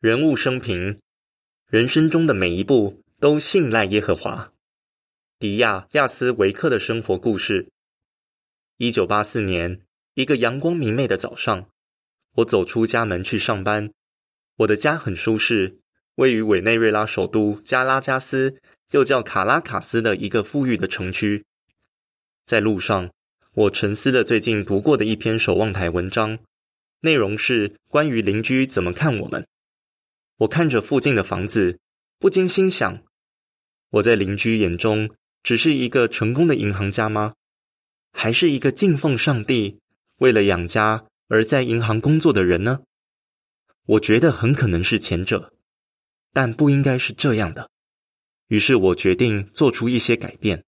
人物生平，人生中的每一步都信赖耶和华。迪亚亚斯维克的生活故事。一九八四年，一个阳光明媚的早上，我走出家门去上班。我的家很舒适，位于委内瑞拉首都加拉加斯，又叫卡拉卡斯的一个富裕的城区。在路上，我沉思了最近读过的一篇守望台文章，内容是关于邻居怎么看我们。我看着附近的房子，不禁心想：我在邻居眼中只是一个成功的银行家吗？还是一个敬奉上帝、为了养家而在银行工作的人呢？我觉得很可能是前者，但不应该是这样的。于是我决定做出一些改变。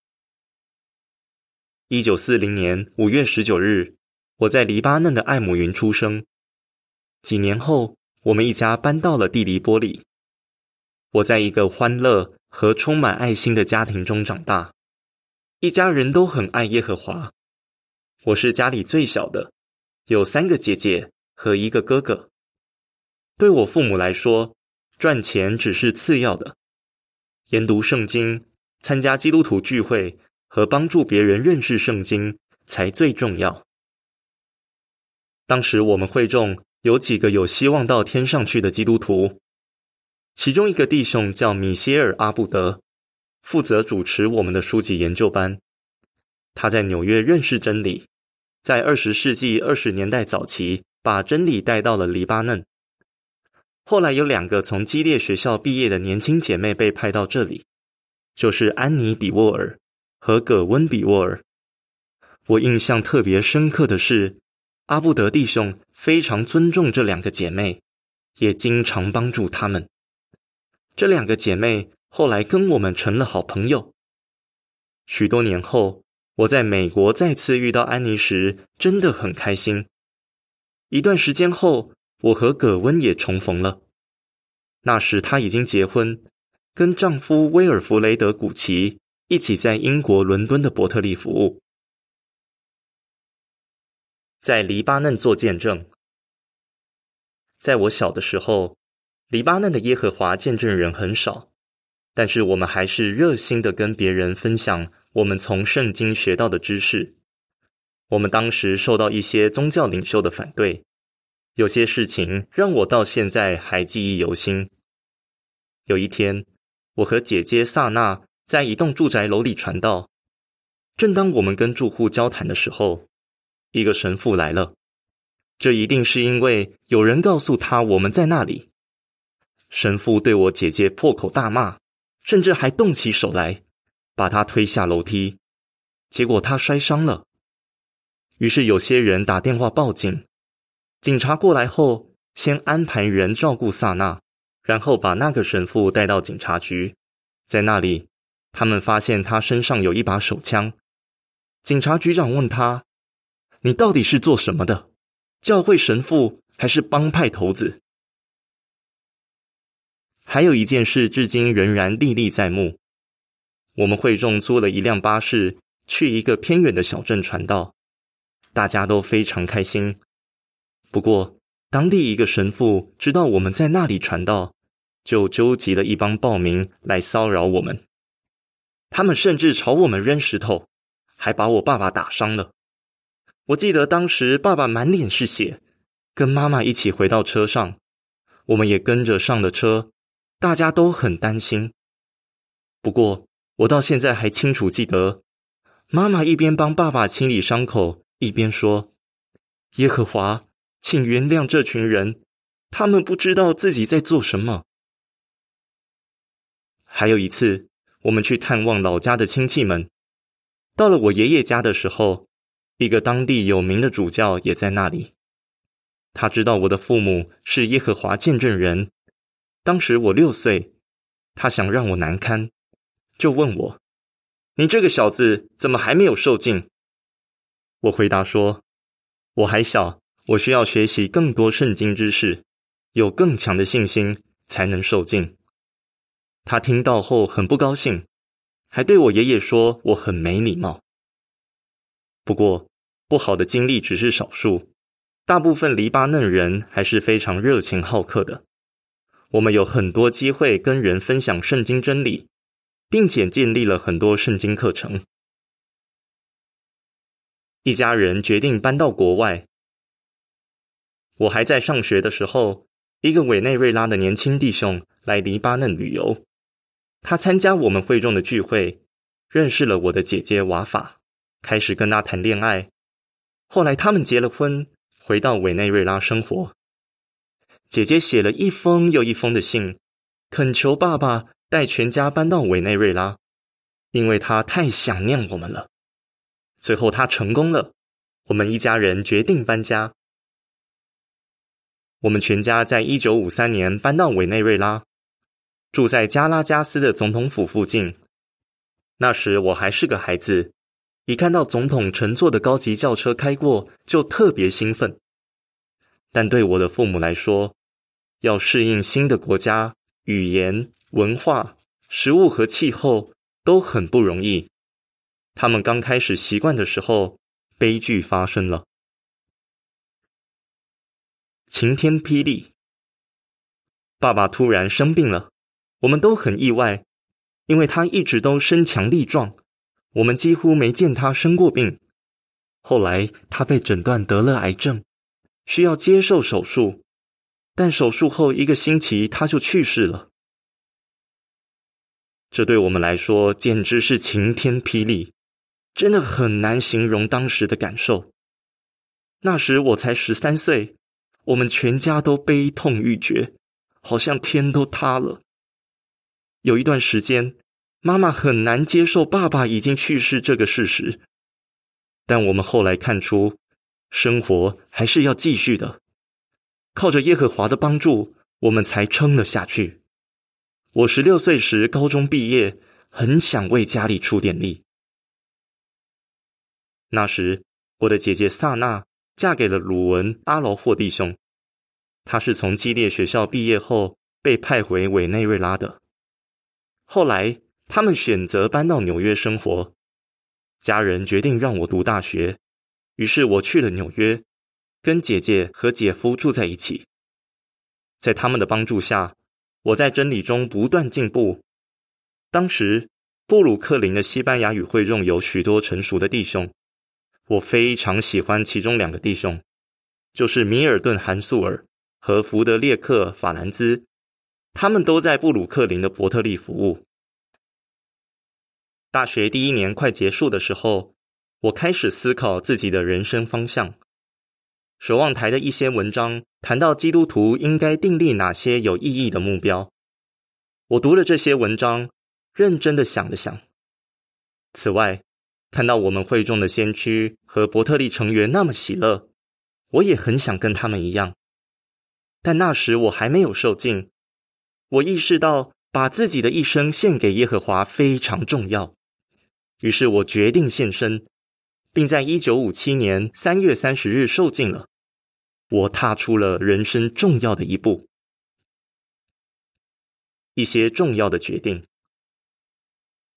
一九四零年五月十九日，我在黎巴嫩的艾姆云出生。几年后。我们一家搬到了蒂黎波里。我在一个欢乐和充满爱心的家庭中长大，一家人都很爱耶和华。我是家里最小的，有三个姐姐和一个哥哥。对我父母来说，赚钱只是次要的，研读圣经、参加基督徒聚会和帮助别人认识圣经才最重要。当时我们会众。有几个有希望到天上去的基督徒，其中一个弟兄叫米歇尔·阿布德，负责主持我们的书籍研究班。他在纽约认识真理，在二十世纪二十年代早期把真理带到了黎巴嫩。后来有两个从基列学校毕业的年轻姐妹被派到这里，就是安妮·比沃尔和葛温·比沃尔。我印象特别深刻的是。阿布德弟兄非常尊重这两个姐妹，也经常帮助她们。这两个姐妹后来跟我们成了好朋友。许多年后，我在美国再次遇到安妮时，真的很开心。一段时间后，我和葛温也重逢了。那时她已经结婚，跟丈夫威尔弗雷德古奇一起在英国伦敦的伯特利服务。在黎巴嫩做见证。在我小的时候，黎巴嫩的耶和华见证人很少，但是我们还是热心的跟别人分享我们从圣经学到的知识。我们当时受到一些宗教领袖的反对，有些事情让我到现在还记忆犹新。有一天，我和姐姐萨娜在一栋住宅楼里传道，正当我们跟住户交谈的时候。一个神父来了，这一定是因为有人告诉他我们在那里。神父对我姐姐破口大骂，甚至还动起手来，把她推下楼梯，结果她摔伤了。于是有些人打电话报警，警察过来后，先安排人照顾萨娜，然后把那个神父带到警察局，在那里，他们发现他身上有一把手枪。警察局长问他。你到底是做什么的？教会神父还是帮派头子？还有一件事，至今仍然历历在目。我们会众租了一辆巴士，去一个偏远的小镇传道，大家都非常开心。不过，当地一个神父知道我们在那里传道，就纠集了一帮暴民来骚扰我们。他们甚至朝我们扔石头，还把我爸爸打伤了。我记得当时爸爸满脸是血，跟妈妈一起回到车上，我们也跟着上了车，大家都很担心。不过我到现在还清楚记得，妈妈一边帮爸爸清理伤口，一边说：“耶和华，请原谅这群人，他们不知道自己在做什么。”还有一次，我们去探望老家的亲戚们，到了我爷爷家的时候。一个当地有名的主教也在那里。他知道我的父母是耶和华见证人。当时我六岁，他想让我难堪，就问我：“你这个小子怎么还没有受尽？”我回答说：“我还小，我需要学习更多圣经知识，有更强的信心才能受尽。”他听到后很不高兴，还对我爷爷说我很没礼貌。不过。不好的经历只是少数，大部分黎巴嫩人还是非常热情好客的。我们有很多机会跟人分享圣经真理，并且建立了很多圣经课程。一家人决定搬到国外。我还在上学的时候，一个委内瑞拉的年轻弟兄来黎巴嫩旅游，他参加我们会众的聚会，认识了我的姐姐瓦法，开始跟他谈恋爱。后来他们结了婚，回到委内瑞拉生活。姐姐写了一封又一封的信，恳求爸爸带全家搬到委内瑞拉，因为他太想念我们了。最后他成功了，我们一家人决定搬家。我们全家在一九五三年搬到委内瑞拉，住在加拉加斯的总统府附近。那时我还是个孩子，一看到总统乘坐的高级轿车开过，就特别兴奋。但对我的父母来说，要适应新的国家、语言、文化、食物和气候都很不容易。他们刚开始习惯的时候，悲剧发生了。晴天霹雳，爸爸突然生病了，我们都很意外，因为他一直都身强力壮，我们几乎没见他生过病。后来他被诊断得了癌症，需要接受手术。但手术后一个星期，他就去世了。这对我们来说简直是晴天霹雳，真的很难形容当时的感受。那时我才十三岁，我们全家都悲痛欲绝，好像天都塌了。有一段时间，妈妈很难接受爸爸已经去世这个事实，但我们后来看出，生活还是要继续的。靠着耶和华的帮助，我们才撑了下去。我十六岁时高中毕业，很想为家里出点力。那时，我的姐姐萨娜嫁给了鲁文阿罗霍弟兄，他是从基列学校毕业后被派回委内瑞拉的。后来，他们选择搬到纽约生活，家人决定让我读大学，于是我去了纽约。跟姐姐和姐夫住在一起，在他们的帮助下，我在真理中不断进步。当时布鲁克林的西班牙语会中有许多成熟的弟兄，我非常喜欢其中两个弟兄，就是米尔顿·韩素尔和福德列克·法兰兹，他们都在布鲁克林的伯特利服务。大学第一年快结束的时候，我开始思考自己的人生方向。守望台的一些文章谈到基督徒应该订立哪些有意义的目标。我读了这些文章，认真的想了想。此外，看到我们会众的先驱和伯特利成员那么喜乐，我也很想跟他们一样。但那时我还没有受尽。我意识到把自己的一生献给耶和华非常重要，于是我决定献身，并在一九五七年三月三十日受尽了。我踏出了人生重要的一步，一些重要的决定。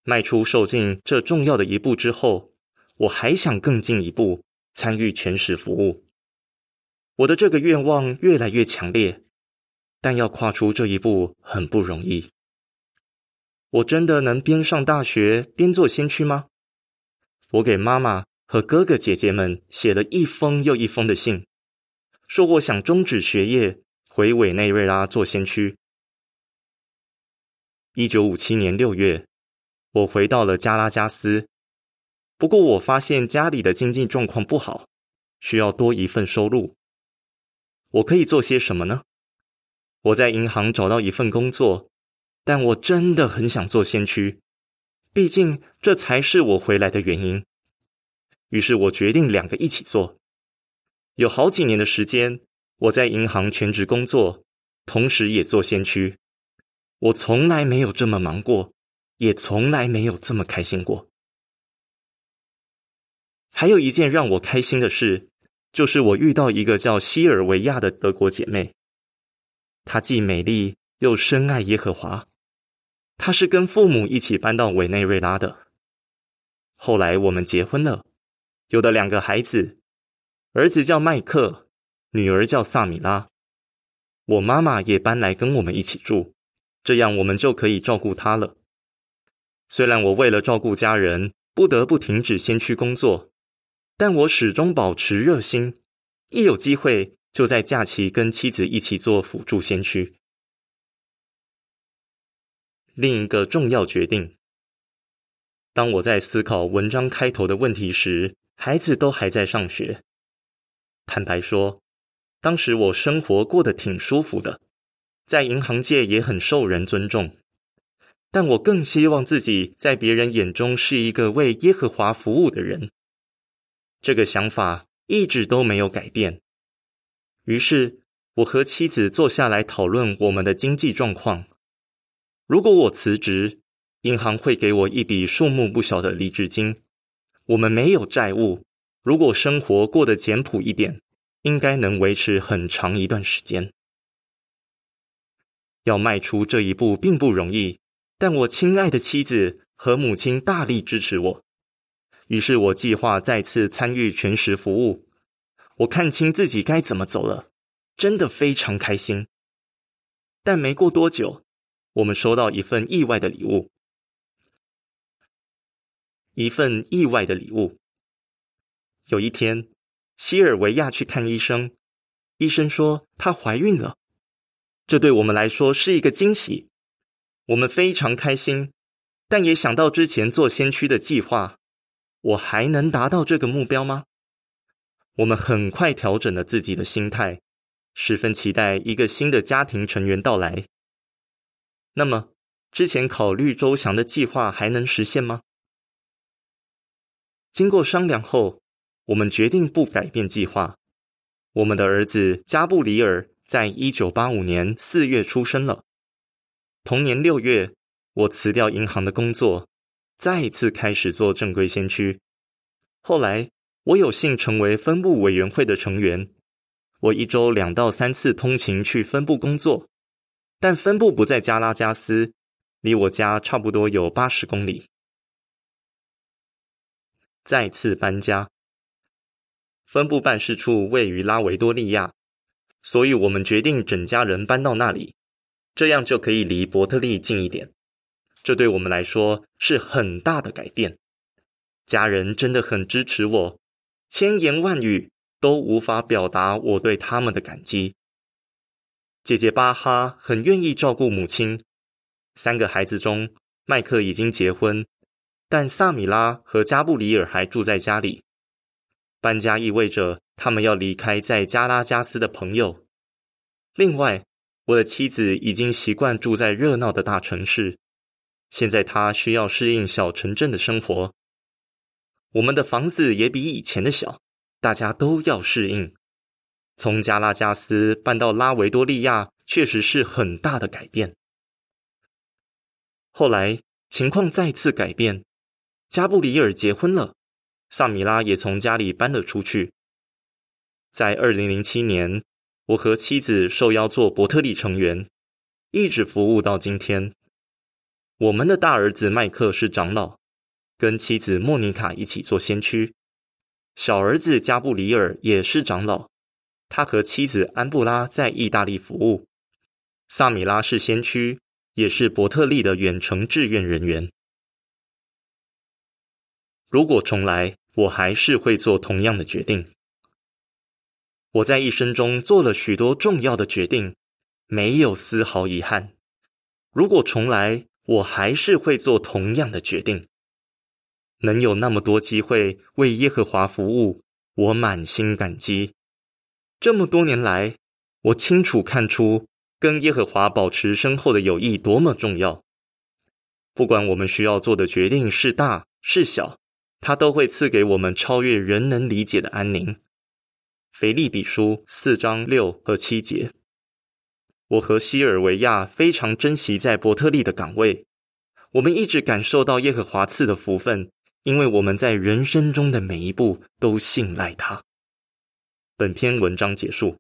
迈出受尽这重要的一步之后，我还想更进一步参与全时服务。我的这个愿望越来越强烈，但要跨出这一步很不容易。我真的能边上大学边做先驱吗？我给妈妈和哥哥姐姐们写了一封又一封的信。说我想终止学业，回委内瑞拉做先驱。一九五七年六月，我回到了加拉加斯。不过我发现家里的经济状况不好，需要多一份收入。我可以做些什么呢？我在银行找到一份工作，但我真的很想做先驱，毕竟这才是我回来的原因。于是我决定两个一起做。有好几年的时间，我在银行全职工作，同时也做先驱。我从来没有这么忙过，也从来没有这么开心过。还有一件让我开心的事，就是我遇到一个叫西尔维亚的德国姐妹。她既美丽又深爱耶和华。他是跟父母一起搬到委内瑞拉的。后来我们结婚了，有了两个孩子。儿子叫麦克，女儿叫萨米拉。我妈妈也搬来跟我们一起住，这样我们就可以照顾她了。虽然我为了照顾家人，不得不停止先驱工作，但我始终保持热心，一有机会就在假期跟妻子一起做辅助先驱。另一个重要决定，当我在思考文章开头的问题时，孩子都还在上学。坦白说，当时我生活过得挺舒服的，在银行界也很受人尊重。但我更希望自己在别人眼中是一个为耶和华服务的人。这个想法一直都没有改变。于是，我和妻子坐下来讨论我们的经济状况。如果我辞职，银行会给我一笔数目不小的离职金。我们没有债务，如果生活过得简朴一点，应该能维持很长一段时间。要迈出这一步并不容易。但我亲爱的妻子和母亲大力支持我，于是我计划再次参与全时服务。我看清自己该怎么走了，真的非常开心。但没过多久，我们收到一份意外的礼物，一份意外的礼物。有一天，西尔维亚去看医生，医生说她怀孕了，这对我们来说是一个惊喜。我们非常开心，但也想到之前做先驱的计划，我还能达到这个目标吗？我们很快调整了自己的心态，十分期待一个新的家庭成员到来。那么，之前考虑周详的计划还能实现吗？经过商量后，我们决定不改变计划。我们的儿子加布里尔在一九八五年四月出生了。同年六月，我辞掉银行的工作，再一次开始做正规先驱。后来，我有幸成为分部委员会的成员。我一周两到三次通勤去分部工作，但分部不在加拉加斯，离我家差不多有八十公里。再次搬家，分部办事处位于拉维多利亚，所以我们决定整家人搬到那里。这样就可以离伯特利近一点，这对我们来说是很大的改变。家人真的很支持我，千言万语都无法表达我对他们的感激。姐姐巴哈很愿意照顾母亲，三个孩子中，麦克已经结婚，但萨米拉和加布里尔还住在家里。搬家意味着他们要离开在加拉加斯的朋友。另外。我的妻子已经习惯住在热闹的大城市，现在她需要适应小城镇的生活。我们的房子也比以前的小，大家都要适应。从加拉加斯搬到拉维多利亚，确实是很大的改变。后来情况再次改变，加布里尔结婚了，萨米拉也从家里搬了出去。在二零零七年。我和妻子受邀做伯特利成员，一直服务到今天。我们的大儿子麦克是长老，跟妻子莫妮卡一起做先驱。小儿子加布里尔也是长老，他和妻子安布拉在意大利服务。萨米拉是先驱，也是伯特利的远程志愿人员。如果重来，我还是会做同样的决定。我在一生中做了许多重要的决定，没有丝毫遗憾。如果重来，我还是会做同样的决定。能有那么多机会为耶和华服务，我满心感激。这么多年来，我清楚看出跟耶和华保持深厚的友谊多么重要。不管我们需要做的决定是大是小，他都会赐给我们超越人能理解的安宁。腓利比书四章六和七节，我和西尔维亚非常珍惜在伯特利的岗位。我们一直感受到耶和华赐的福分，因为我们在人生中的每一步都信赖他。本篇文章结束。